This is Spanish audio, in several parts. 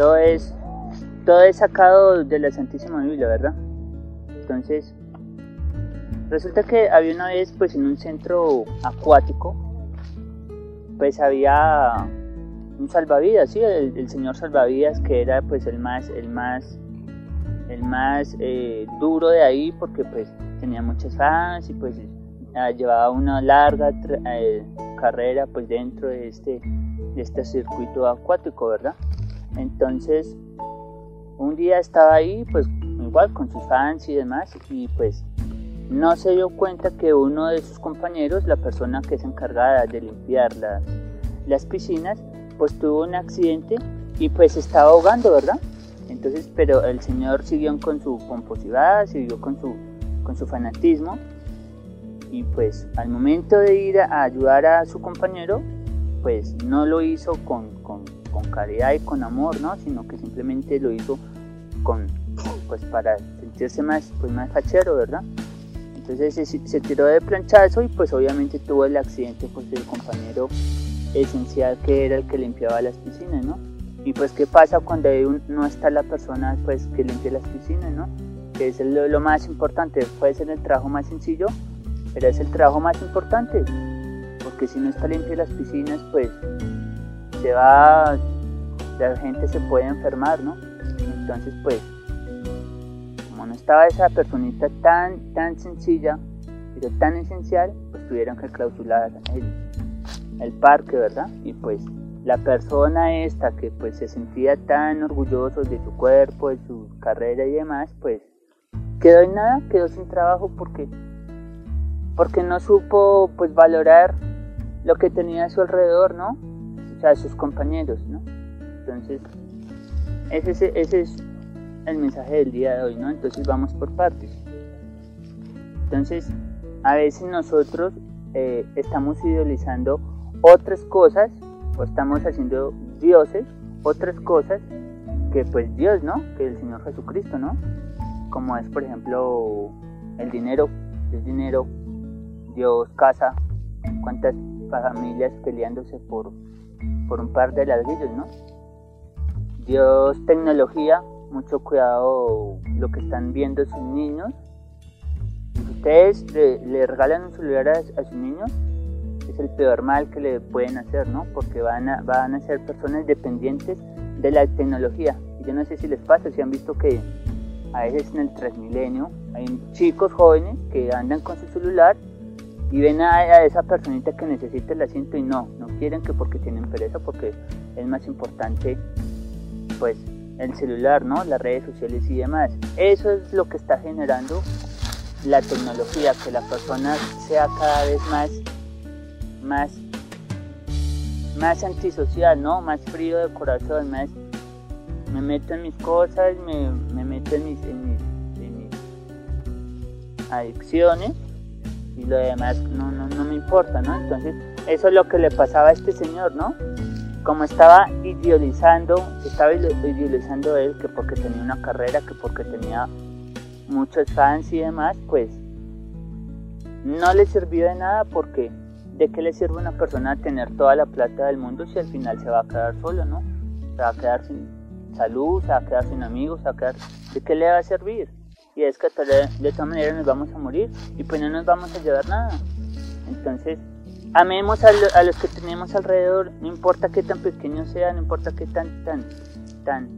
todo es, todo es sacado de la Santísima Biblia, ¿verdad? Entonces, resulta que había una vez, pues en un centro acuático, pues había un salvavidas, sí, el, señor salvavidas que era pues el más, el más, el más eh, duro de ahí porque pues tenía muchas fans y pues ah, llevaba una larga eh, carrera pues dentro de este, de este circuito acuático, ¿verdad? Entonces, un día estaba ahí pues igual con sus fans y demás y pues no se dio cuenta que uno de sus compañeros, la persona que es encargada de limpiar las, las piscinas, pues tuvo un accidente y pues estaba ahogando, ¿verdad? Entonces, pero el señor siguió con su pomposidad, siguió con su, con su fanatismo y pues al momento de ir a ayudar a su compañero, pues no lo hizo con, con, con caridad y con amor, ¿no? Sino que simplemente lo hizo con, pues para sentirse más, pues más fachero, ¿verdad? Entonces se, se tiró de planchazo y pues obviamente tuvo el accidente pues del compañero esencial que era el que limpiaba las piscinas, ¿no? Y pues qué pasa cuando no está la persona pues que limpia las piscinas, ¿no? Que es lo, más importante, puede ser el trabajo más sencillo, pero es el trabajo más importante, porque si no está limpia las piscinas, pues se va, la gente se puede enfermar, ¿no? Entonces pues, como no estaba esa personita tan, tan sencilla, pero tan esencial, pues tuvieron que clausurar el, el parque, ¿verdad? Y pues la persona esta que pues se sentía tan orgulloso de su cuerpo, de su carrera y demás, pues quedó en nada, quedó sin trabajo porque porque no supo pues valorar lo que tenía a su alrededor, ¿no? O sea, sus compañeros, ¿no? Entonces, ese, es el mensaje del día de hoy, ¿no? Entonces vamos por partes. Entonces, a veces nosotros eh, estamos idealizando otras cosas, o estamos haciendo dioses, otras cosas que pues Dios, ¿no? Que el Señor Jesucristo, ¿no? Como es, por ejemplo, el dinero, el dinero, Dios casa, cuántas familias peleándose por, por un par de ladrillos, ¿no? Dios tecnología, mucho cuidado lo que están viendo sus niños. Si ustedes le, regalan un celular a sus niños, el peor mal que le pueden hacer, ¿no? Porque van a, van a ser personas dependientes de la tecnología. Yo no sé si les pasa, si han visto que a veces en el Transmilenio hay chicos jóvenes que andan con su celular y ven a, esa personita que necesita el asiento y no, no quieren que porque tienen pereza, porque es más importante pues el celular, ¿no? Las redes sociales y demás. Eso es lo que está generando la tecnología, que la persona sea cada vez más más, más antisocial, ¿no? Más frío de corazón, más me meto en mis cosas, me, me meto en mis, en mis, adicciones y lo demás no, no, no me importa, ¿no? Entonces, eso es lo que le pasaba a este señor, ¿no? Como estaba idealizando, estaba idealizando él que porque tenía una carrera, que porque tenía muchos fans y demás, pues no le sirvió de nada porque ¿de qué le sirve a una persona tener toda la plata del mundo si al final se va a quedar solo, ¿no? Se va a quedar sin salud, se va a quedar sin amigos, se va a quedar... ¿De qué le va a servir? Y es que de todas maneras nos vamos a morir y pues no nos vamos a llevar nada. Entonces, amemos a, los que tenemos alrededor, no importa qué tan pequeños sean, no importa qué tan, tan, tan,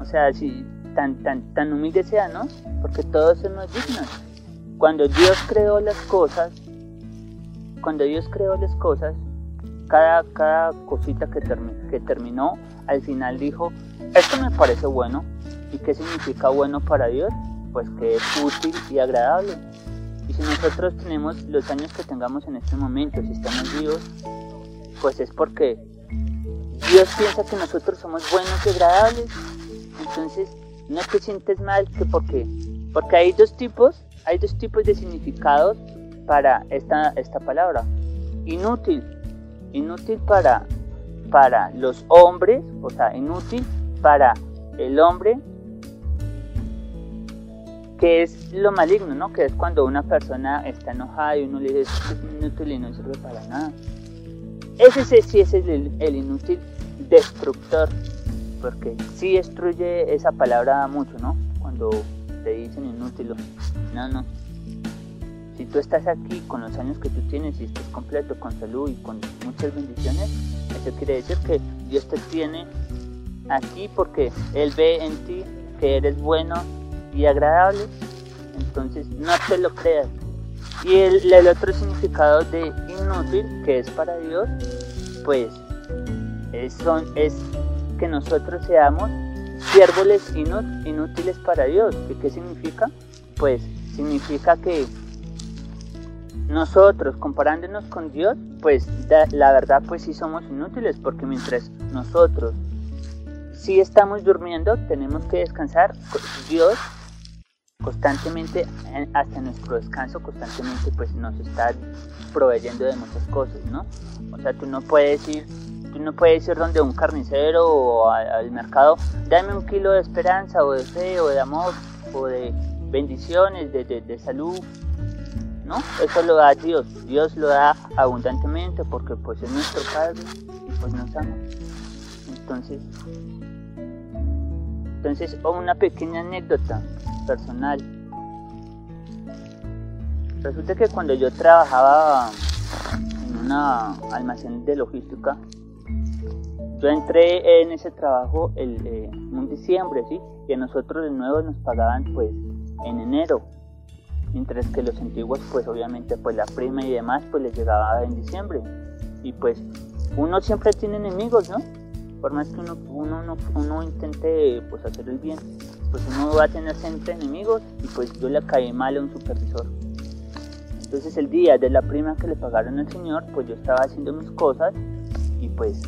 o sea, si tan, tan, tan humildes sean, ¿no? Porque todos somos dignos. Cuando Dios creó las cosas, cuando Dios creó las cosas, cada, cada cosita que, que terminó, al final dijo, esto me parece bueno. ¿Y qué significa bueno para Dios? Pues que es útil y agradable. Y si nosotros tenemos los años que tengamos en este momento, si estamos vivos, pues es porque Dios piensa que nosotros somos buenos y agradables. Entonces, no te sientes mal que porque, porque hay dos tipos, hay dos tipos de significados para esta, esta palabra. Inútil. Inútil para, para los hombres, o sea, inútil para el hombre, que es lo maligno, ¿no? Que es cuando una persona está enojada y uno le dice es inútil y no sirve para nada. Ese sí es el, el inútil destructor. porque sí destruye esa palabra mucho, ¿no? Cuando te dicen inútil. No, no. Si tú estás aquí con los años que tú tienes y estás completo, con salud y con muchas bendiciones, eso quiere decir que Dios te tiene aquí porque Él ve en ti que eres bueno y agradable. Entonces no te lo creas. Y el, el otro significado de inútil, que es para Dios, pues es, es que nosotros seamos siervos inútiles para Dios. ¿Y qué significa? Pues significa que nosotros comparándonos con Dios, pues la verdad pues sí somos inútiles porque mientras nosotros sí estamos durmiendo, tenemos que descansar. Dios constantemente, hasta nuestro descanso, constantemente pues nos está proveyendo de muchas cosas, ¿no? O sea, tú no puedes ir Tú no puedes ir donde un carnicero o al mercado, dame un kilo de esperanza o de fe o de amor o de bendiciones, de, de, salud. ¿No? Eso lo da Dios. Dios lo da abundantemente porque pues es nuestro Padre y pues nos ama. Entonces, entonces una pequeña anécdota personal. Resulta que cuando yo trabajaba en una almacén de logística, yo entré en ese trabajo el, eh, en diciembre, ¿sí? Y a nosotros de nuevo nos pagaban pues en enero. Mientras que los antiguos pues obviamente pues la prima y demás pues les llegaba en diciembre. Y pues uno siempre tiene enemigos, ¿no? Por más que uno, uno, uno, intente pues hacer el bien, pues uno va a tener siempre enemigos y pues yo le caí mal a un supervisor. Entonces el día de la prima que le pagaron al señor, pues yo estaba haciendo mis cosas y pues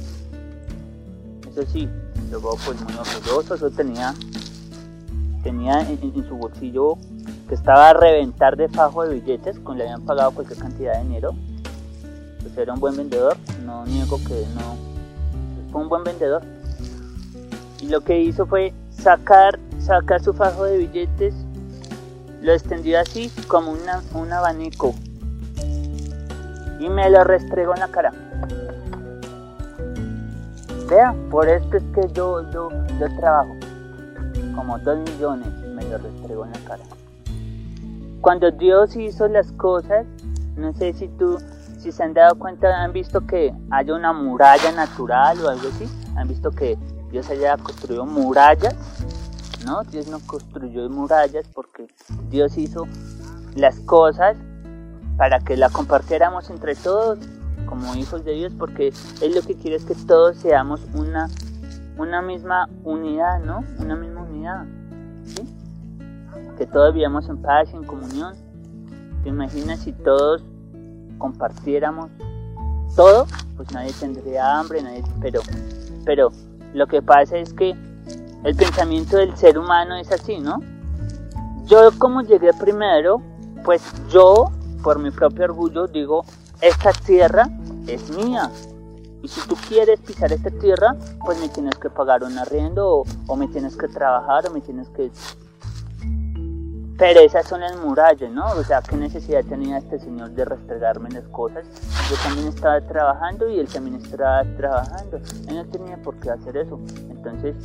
eso sí, luego pues muy orgulloso, eso tenía, tenía en, su bolsillo que estaba a reventar de fajo de billetes, con le habían pagado cualquier cantidad de dinero. Pues era un buen vendedor, no niego que no, fue un buen vendedor. Y lo que hizo fue sacar, sacar su fajo de billetes, lo extendió así como una, un abanico y me lo restregó en la cara. Vea, por esto es que yo, yo, yo trabajo como dos millones, me lo restregó en la cara. Cuando Dios hizo las cosas, no sé si tú, si se han dado cuenta, han visto que hay una muralla natural o algo así, han visto que Dios haya construido murallas, ¿no? Dios no construyó murallas porque Dios hizo las cosas para que la compartiéramos entre todos como hijos de Dios, porque Él lo que quiere es que todos seamos una, una misma unidad, ¿no? Una misma unidad, ¿sí? Que todos vivamos en paz y en comunión. ¿Te imaginas si todos compartiéramos todo? Pues nadie tendría hambre, nadie, pero, pero lo que pasa es que el pensamiento del ser humano es así, ¿no? Yo como llegué primero, pues yo, por mi propio orgullo, digo, esta tierra es mía. Y si tú quieres pisar esta tierra, pues me tienes que pagar un arriendo o, me tienes que trabajar o me tienes que... Pero esas son las murallas, ¿no? O sea, ¿qué necesidad tenía este señor de restregarme las cosas? Yo también estaba trabajando y él también estaba trabajando. Él no tenía por qué hacer eso. Entonces,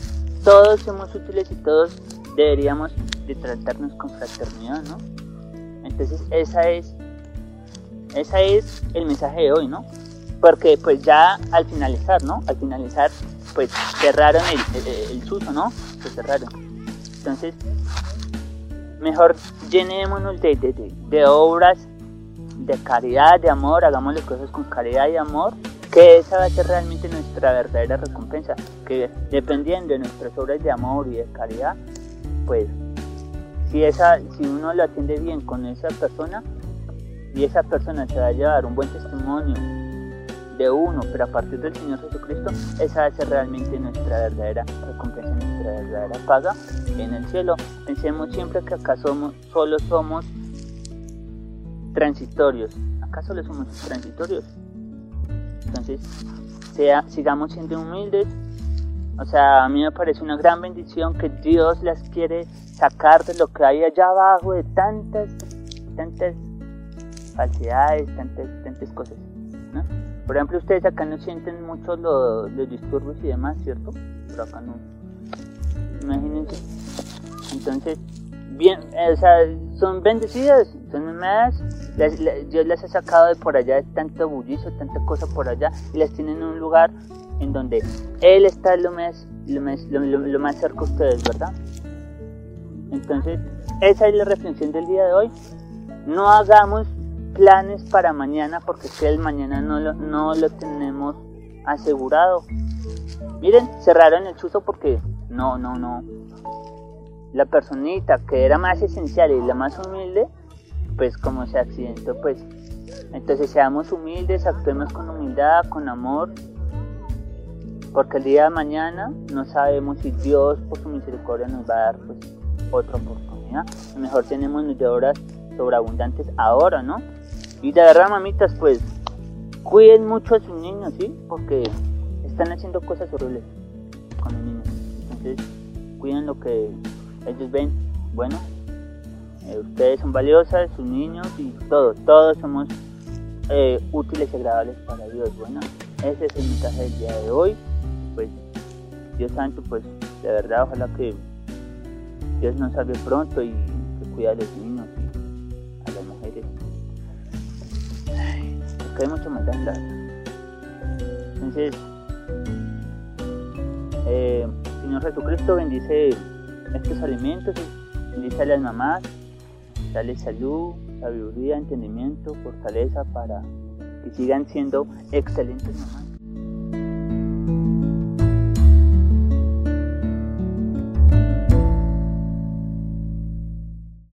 todos somos útiles y todos deberíamos de tratarnos con fraternidad, ¿no? Entonces, esa es ese es el mensaje de hoy, ¿no? Porque pues ya al finalizar, ¿no? Al finalizar, pues cerraron el, el, suso, ¿no? Se cerraron. Entonces, mejor llenémonos de, de, de, obras de caridad, de amor, hagamos las cosas con caridad y amor, que esa va a ser realmente nuestra verdadera recompensa, que dependiendo de nuestras obras de amor y de caridad, pues si, esa, si uno lo atiende bien con esa persona, y esa persona te va a llevar un buen testimonio de uno, pero a partir del Señor Jesucristo, esa es realmente nuestra verdadera recompensa, nuestra verdadera paga en el cielo. Pensemos siempre que acá somos, solo somos transitorios. Acá solo somos transitorios. Entonces, sea, sigamos siendo humildes. O sea, a mí me parece una gran bendición que Dios las quiere sacar de lo que hay allá abajo, de tantas, tantas falsedades, tantas, tantas cosas. Por ejemplo, ustedes acá no sienten mucho los disturbios y demás, ¿cierto? Pero acá no. imagínense. Entonces, bien, o sea, son bendecidas, son más, Dios las ha sacado de por allá, de tanto bullicio, tanta cosa por allá, y las tiene en un lugar en donde Él está lo más, lo más, lo, más cerca de ustedes, ¿verdad? Entonces, esa es la reflexión del día de hoy. No hagamos planes para mañana porque si el mañana no lo, no lo tenemos asegurado. Miren, cerraron el chuzo porque no, no, no. La personita que era más esencial y la más humilde, pues como se accidentó, pues entonces seamos humildes, actuemos con humildad, con amor, porque el día de mañana no sabemos si Dios por su misericordia nos va a dar pues otra oportunidad. mejor tenemos nuestras horas sobreabundantes ahora, ¿no? Y de verdad, mamitas, pues cuiden mucho a sus niños, ¿sí? Porque están haciendo cosas horribles con los niños. Entonces, cuiden lo que ellos ven. Bueno, eh, ustedes son valiosas, sus niños y todos, todos somos eh, útiles y agradables para Dios. Bueno, ese es el mensaje del día de hoy. Pues, Dios santo, pues, de verdad, ojalá que Dios nos salve pronto y que cuida a los niños y a las mujeres. porque hay Entonces, eh, Señor Jesucristo bendice estos alimentos, bendice a las mamás, dale salud, sabiduría, entendimiento, fortaleza para que sigan siendo excelentes mamás.